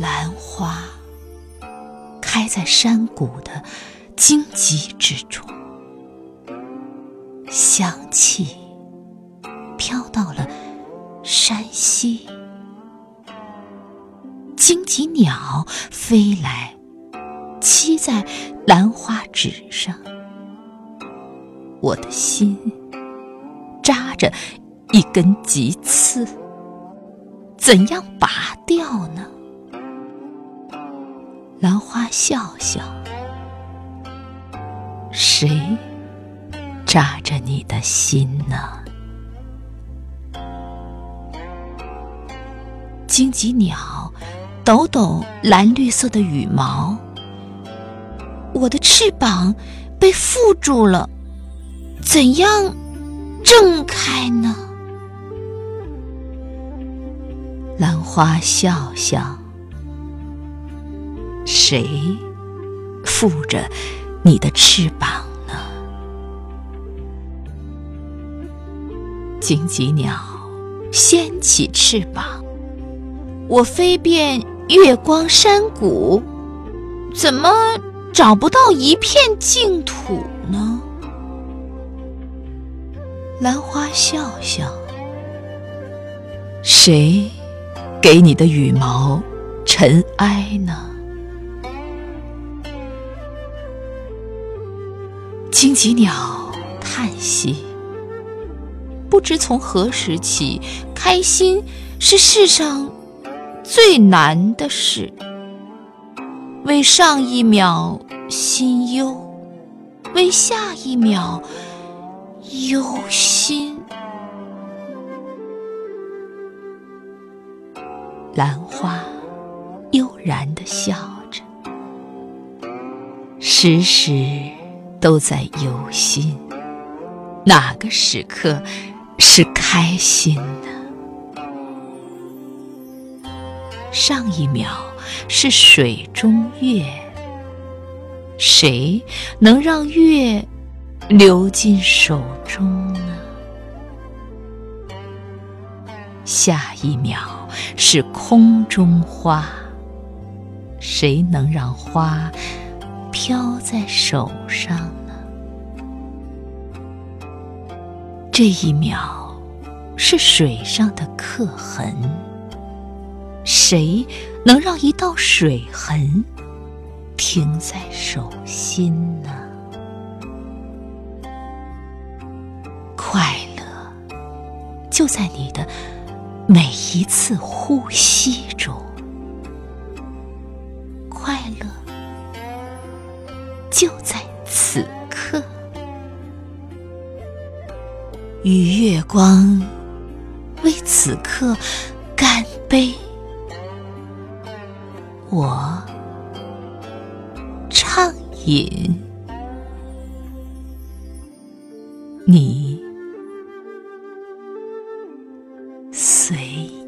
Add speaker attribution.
Speaker 1: 兰花开在山谷的荆棘之中，香气飘到了山西。荆棘鸟飞来，栖在兰花纸上。我的心扎着一根棘刺，怎样拔掉呢？兰花笑笑，谁扎着你的心呢？荆棘鸟抖抖蓝绿色的羽毛，我的翅膀被缚住了。怎样挣开呢？兰花笑笑，谁负着你的翅膀呢？荆棘鸟掀起翅膀，我飞遍月光山谷，怎么找不到一片净土呢？兰花笑笑，谁给你的羽毛尘埃呢？荆棘鸟叹息，不知从何时起，开心是世上最难的事。为上一秒心忧，为下一秒。忧心，兰花悠然的笑着，时时都在忧心。哪个时刻是开心的？上一秒是水中月，谁能让月？流进手中呢？下一秒是空中花，谁能让花飘在手上呢？这一秒是水上的刻痕，谁能让一道水痕停在手心呢？快乐就在你的每一次呼吸中，就在此刻。与月光为此刻干杯。我畅饮。你随。